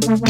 Becker.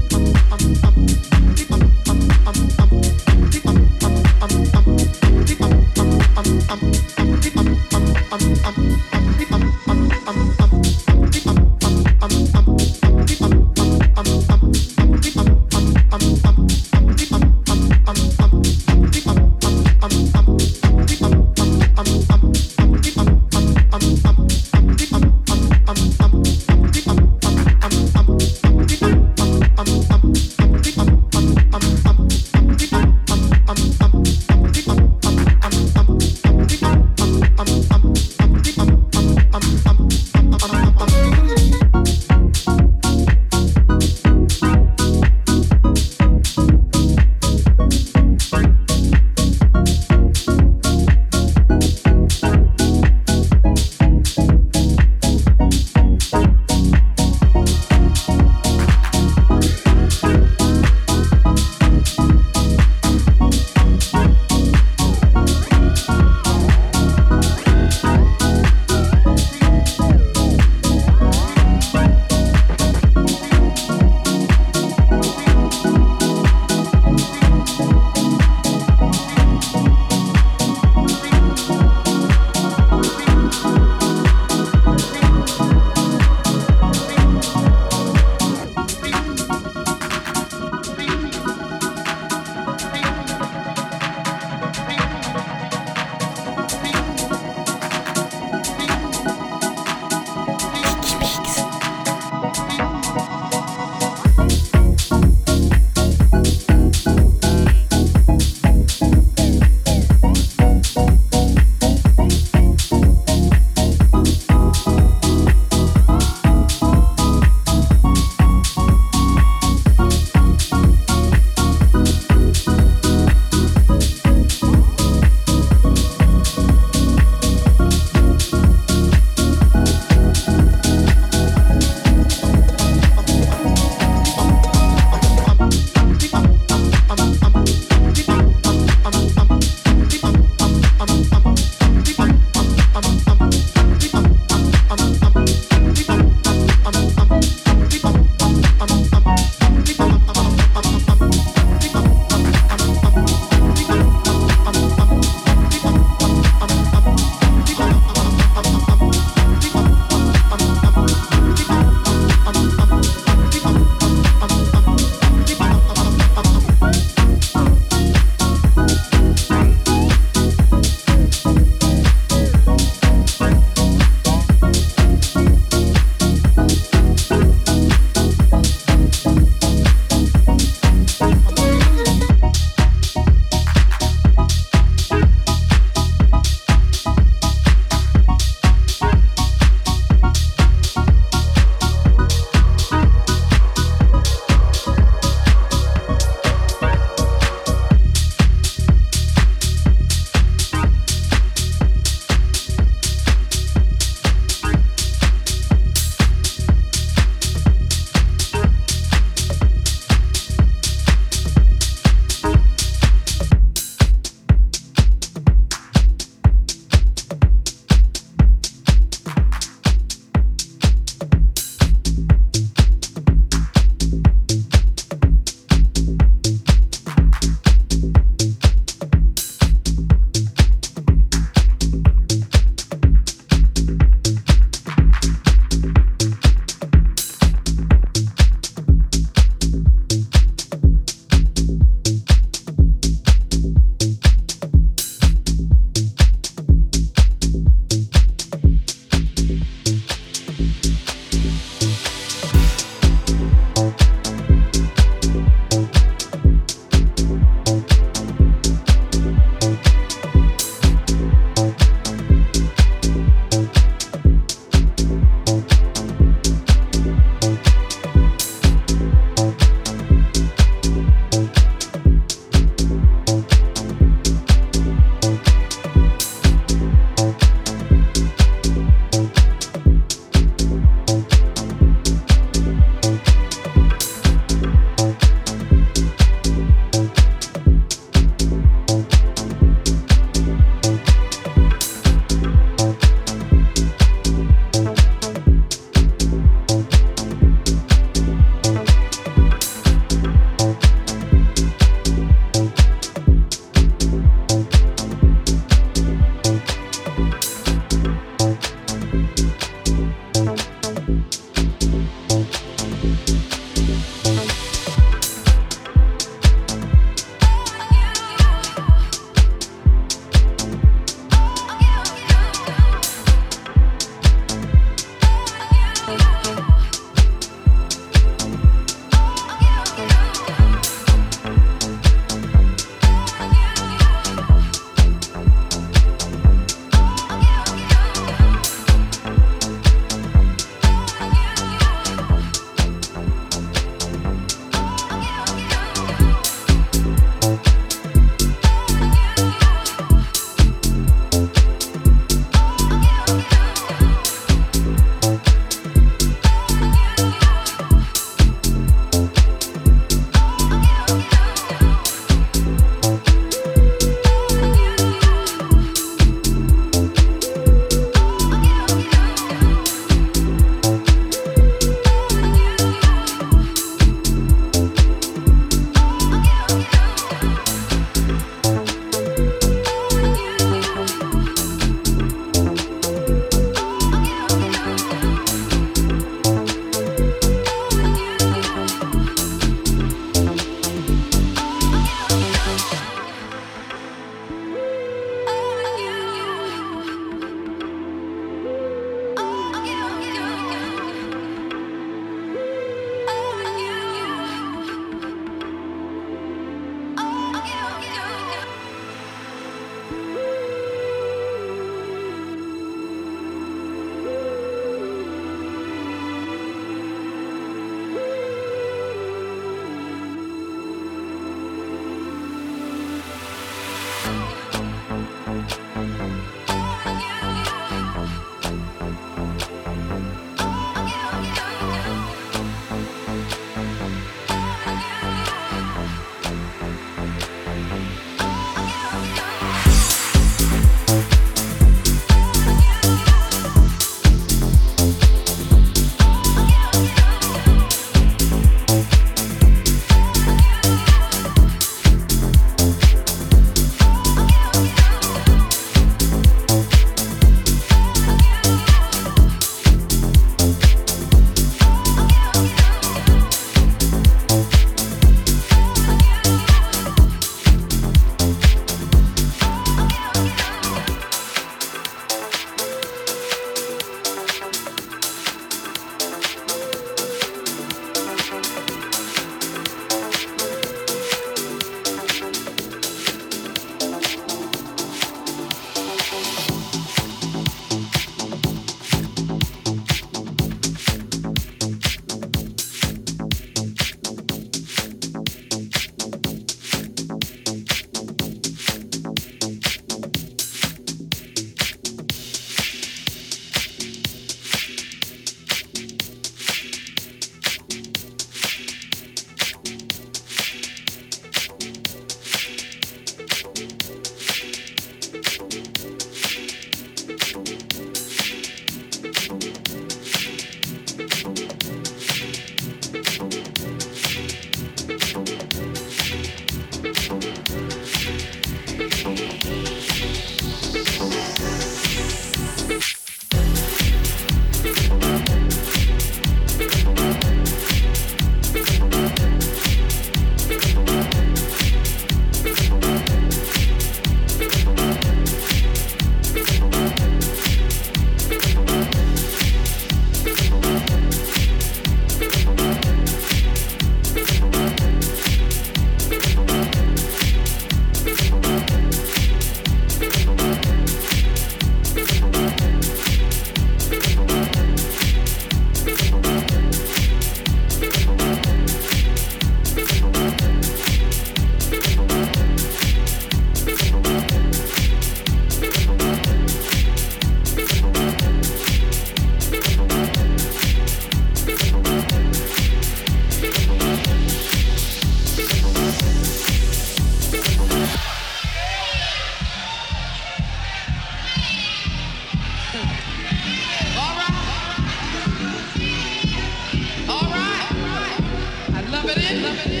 Amém.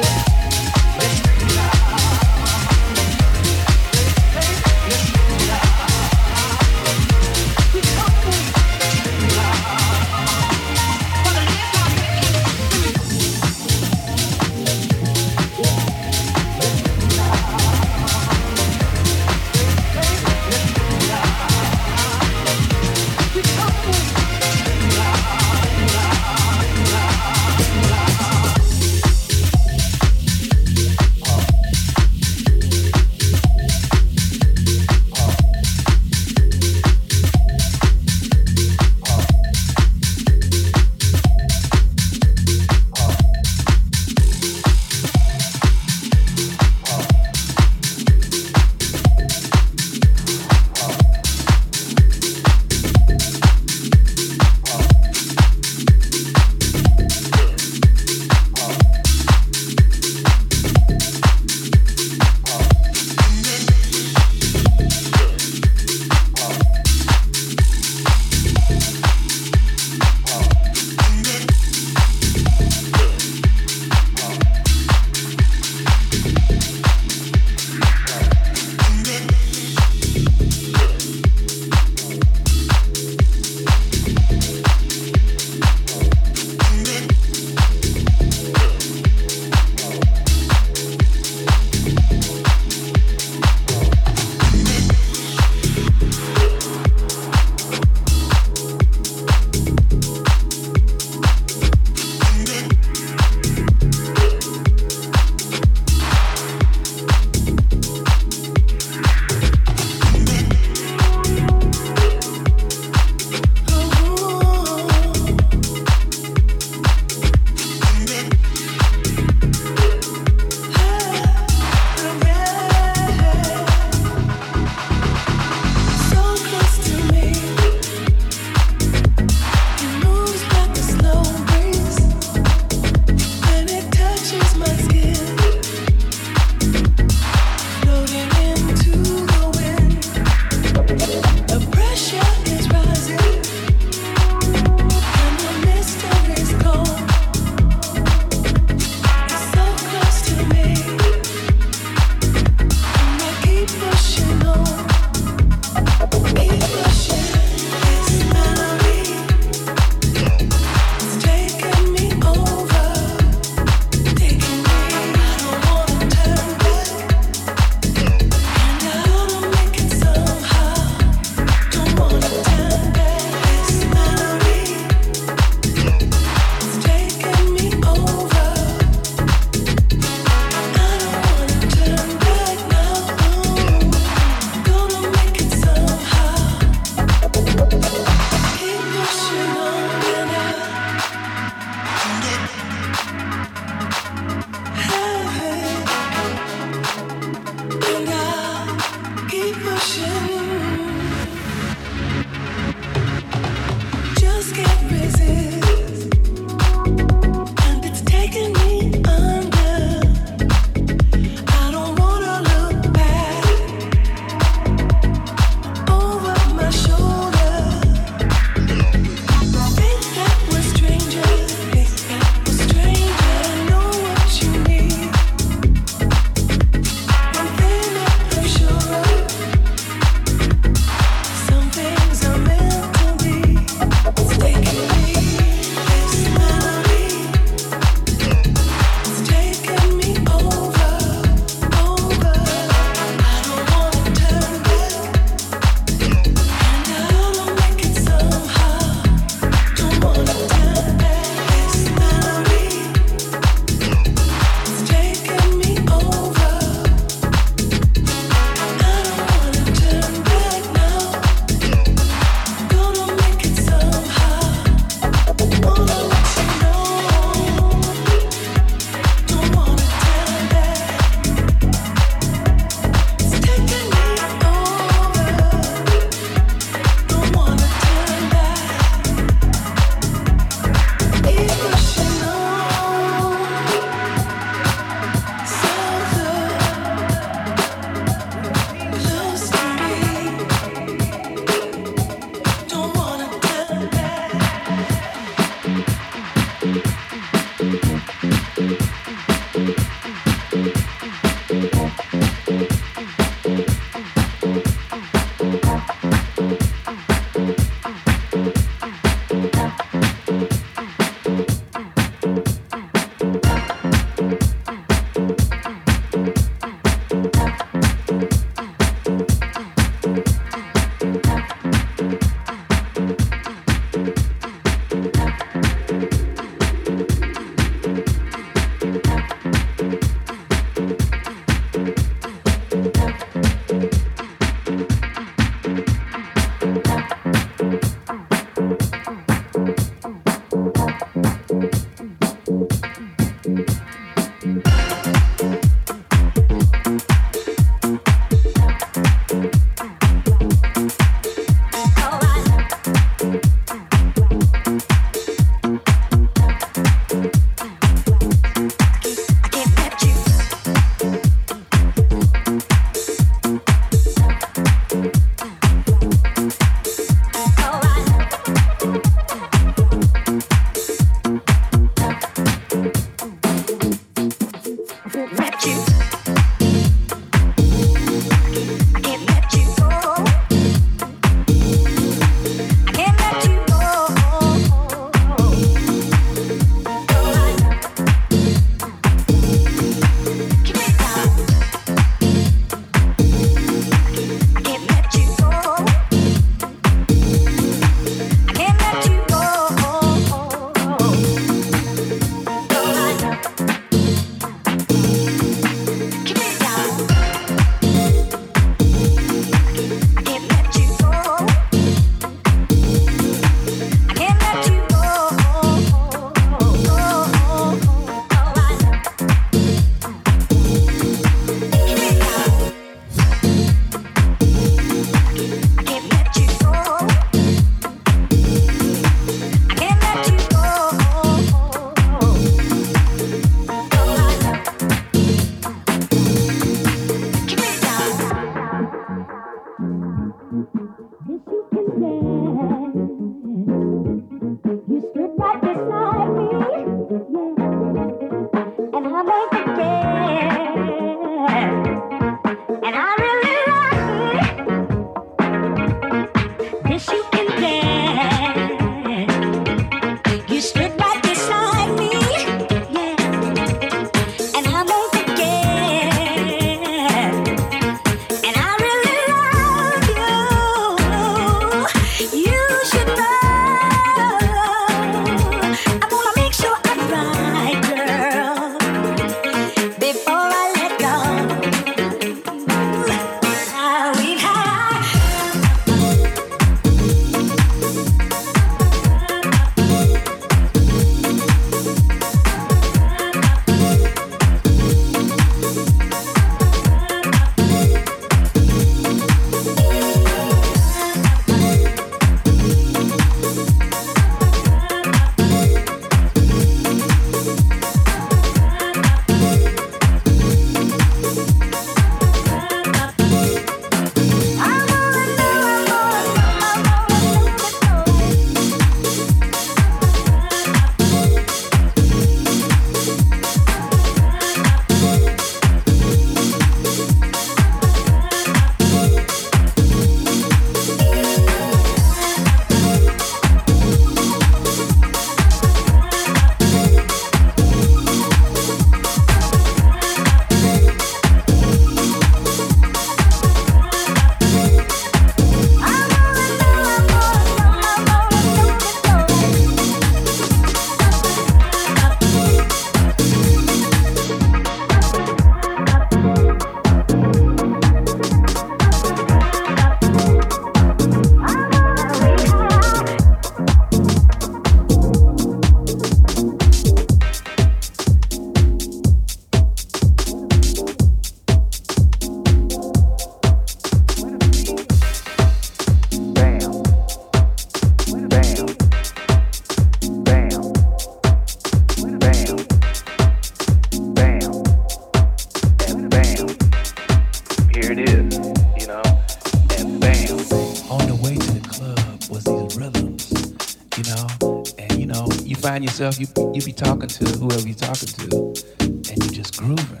Yourself, you you be talking to whoever you're talking to, and you're just grooving,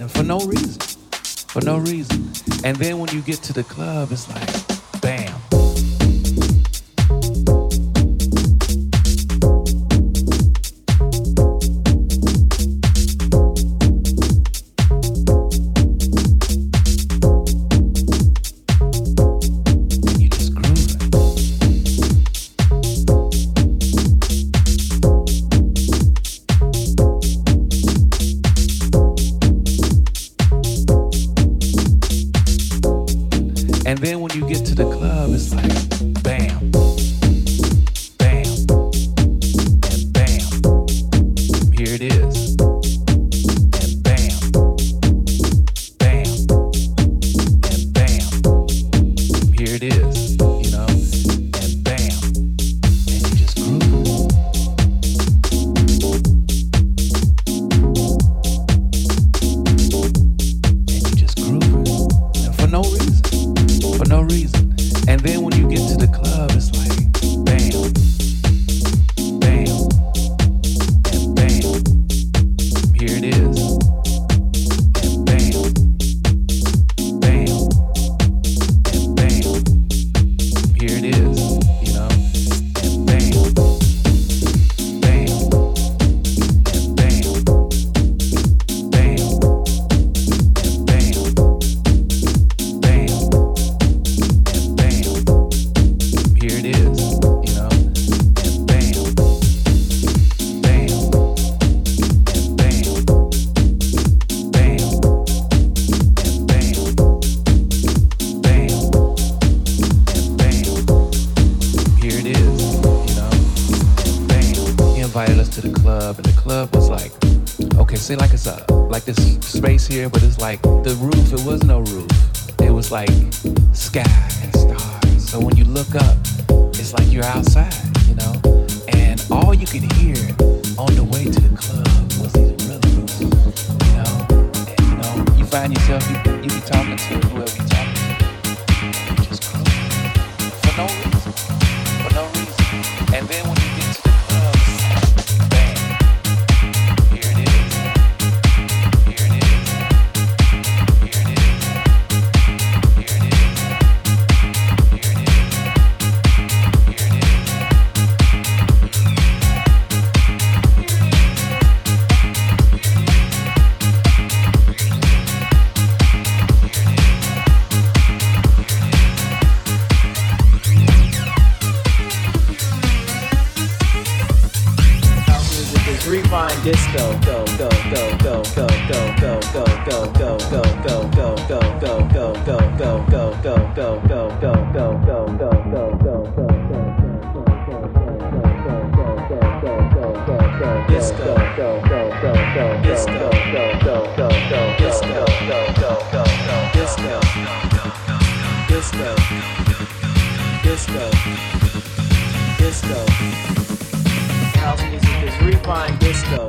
and for no reason, for no reason. And then when you get to the club, it's like, disco. Disco. House music is refined disco.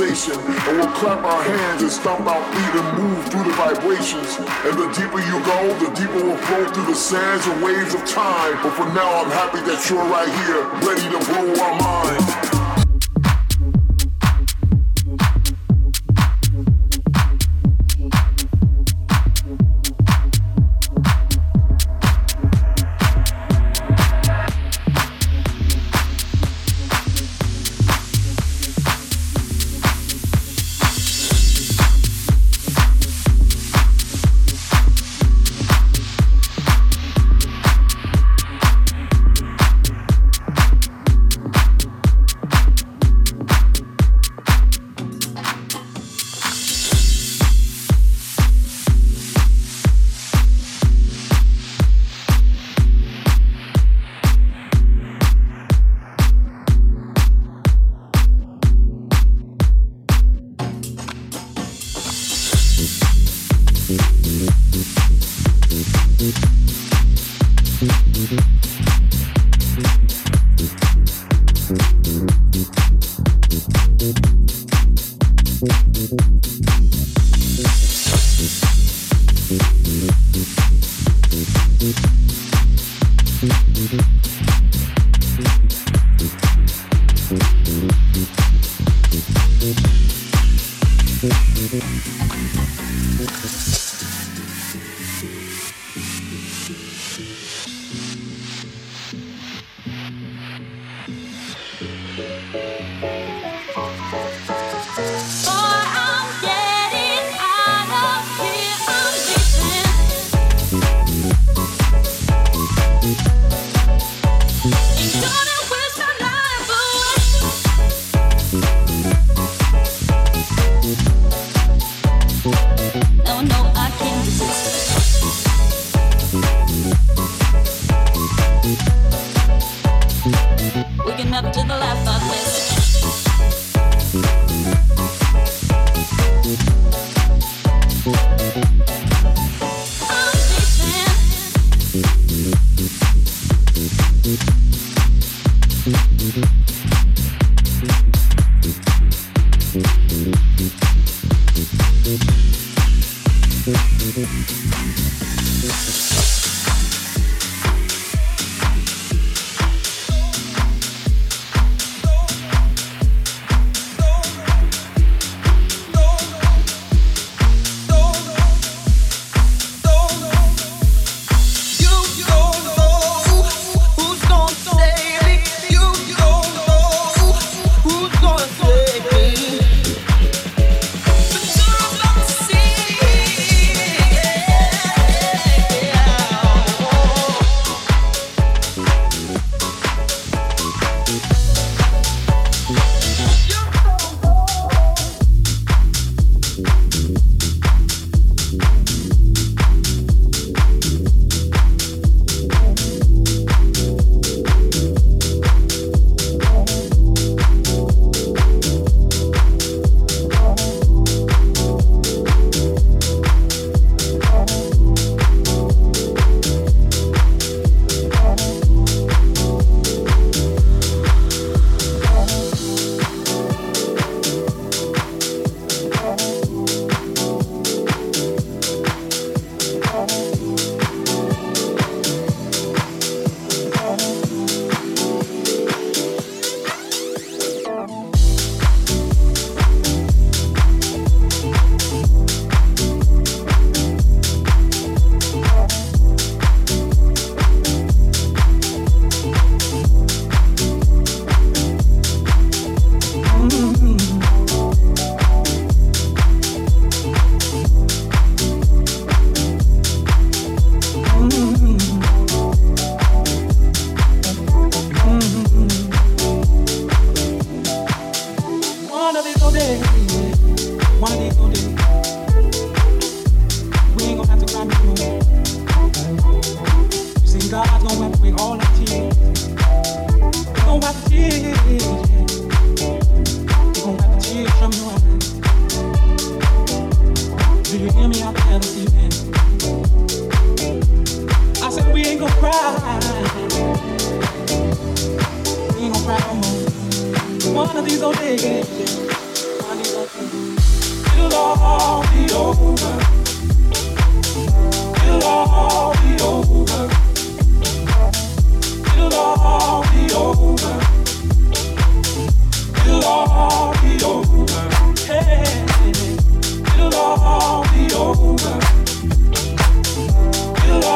sensation, and we'll clap our hands and stomp our feet and move through the vibrations. And the deeper you go, the deeper we'll flow through the sands and waves of time. But for now, I'm happy that you're right here, ready to blow our minds. Thank you. ain't gonna cry. We ain't cry no more. One of these days, it'll all be over. It'll all be over. It'll all be over. It'll all be over. Hey, it'll all be over.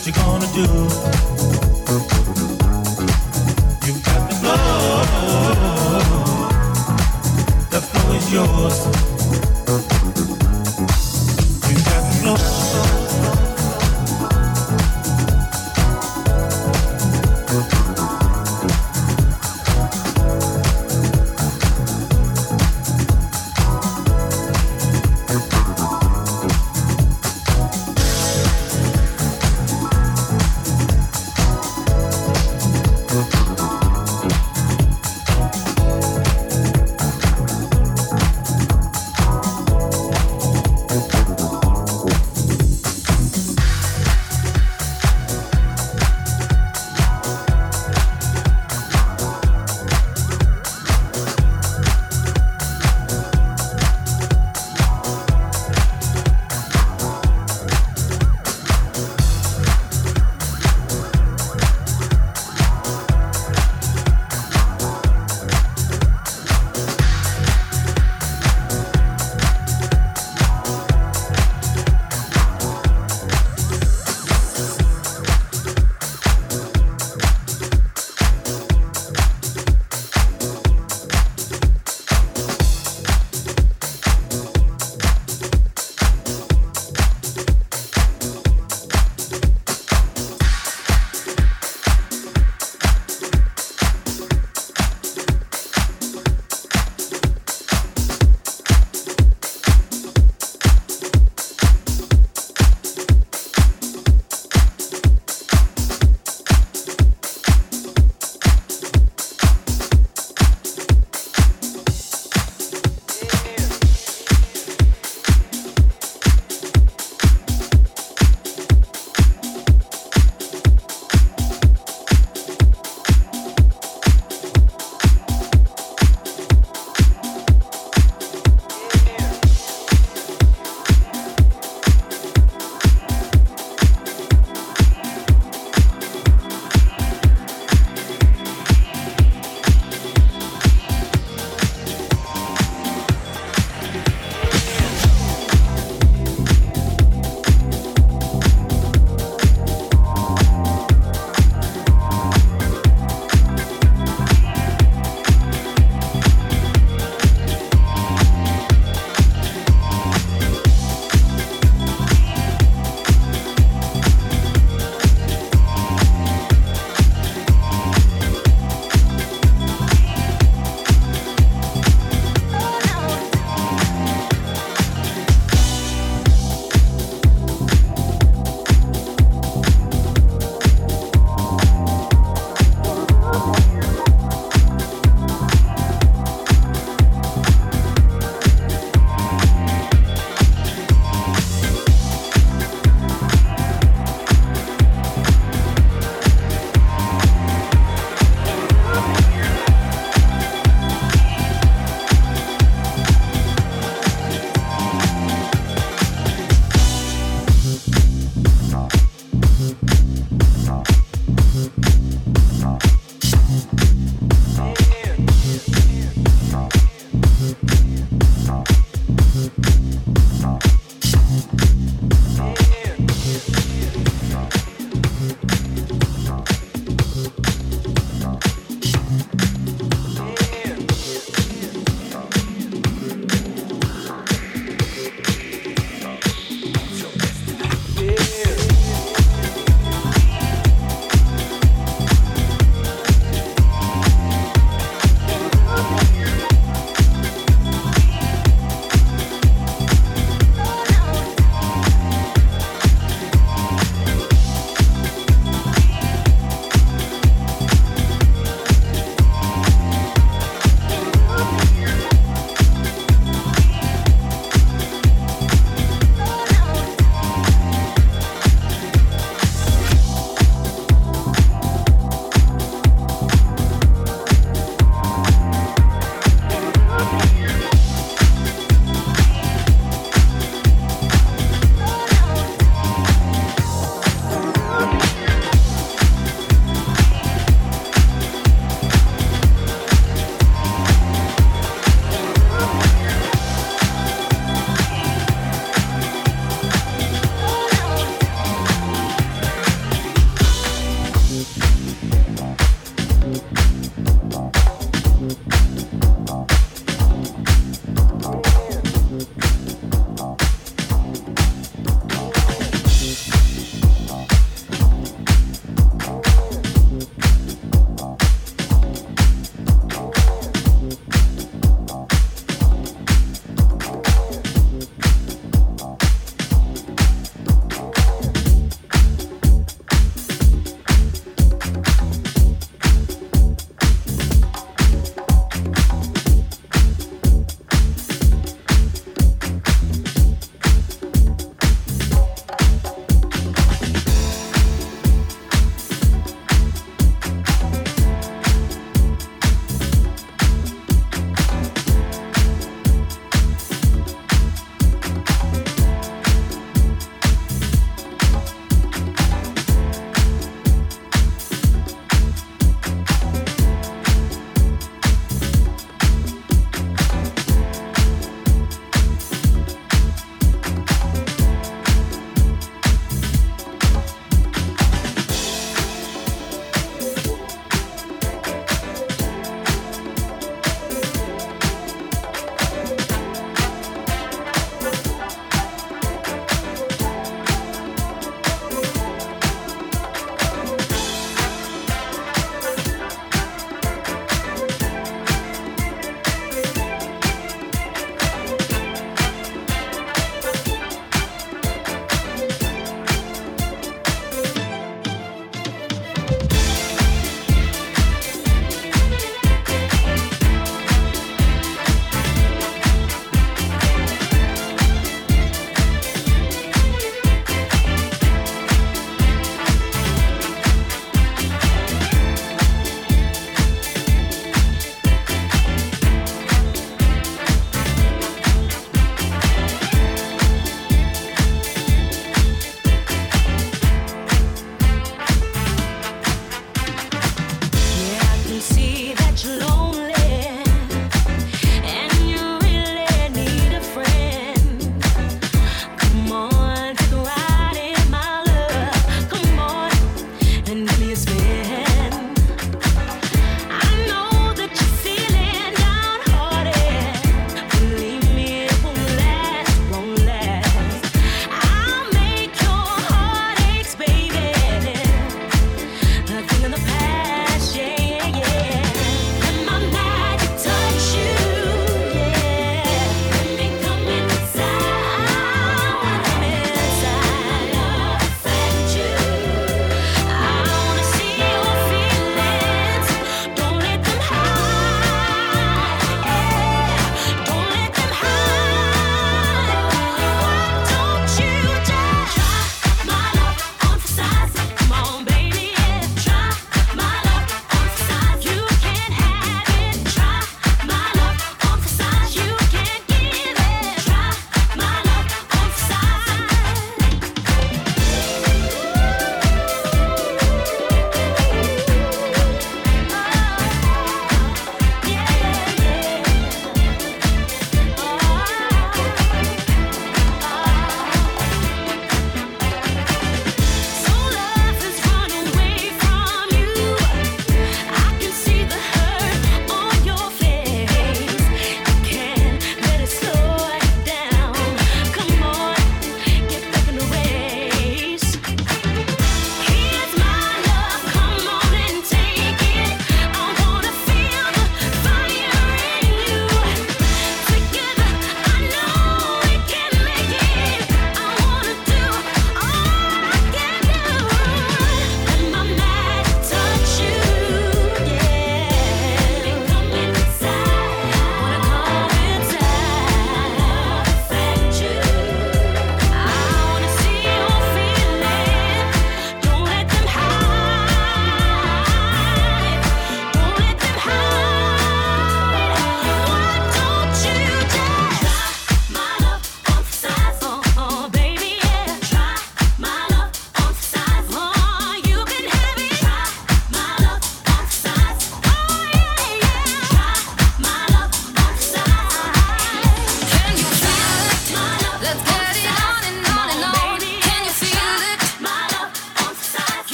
what you gonna do. You got the. The is yours.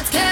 Let's get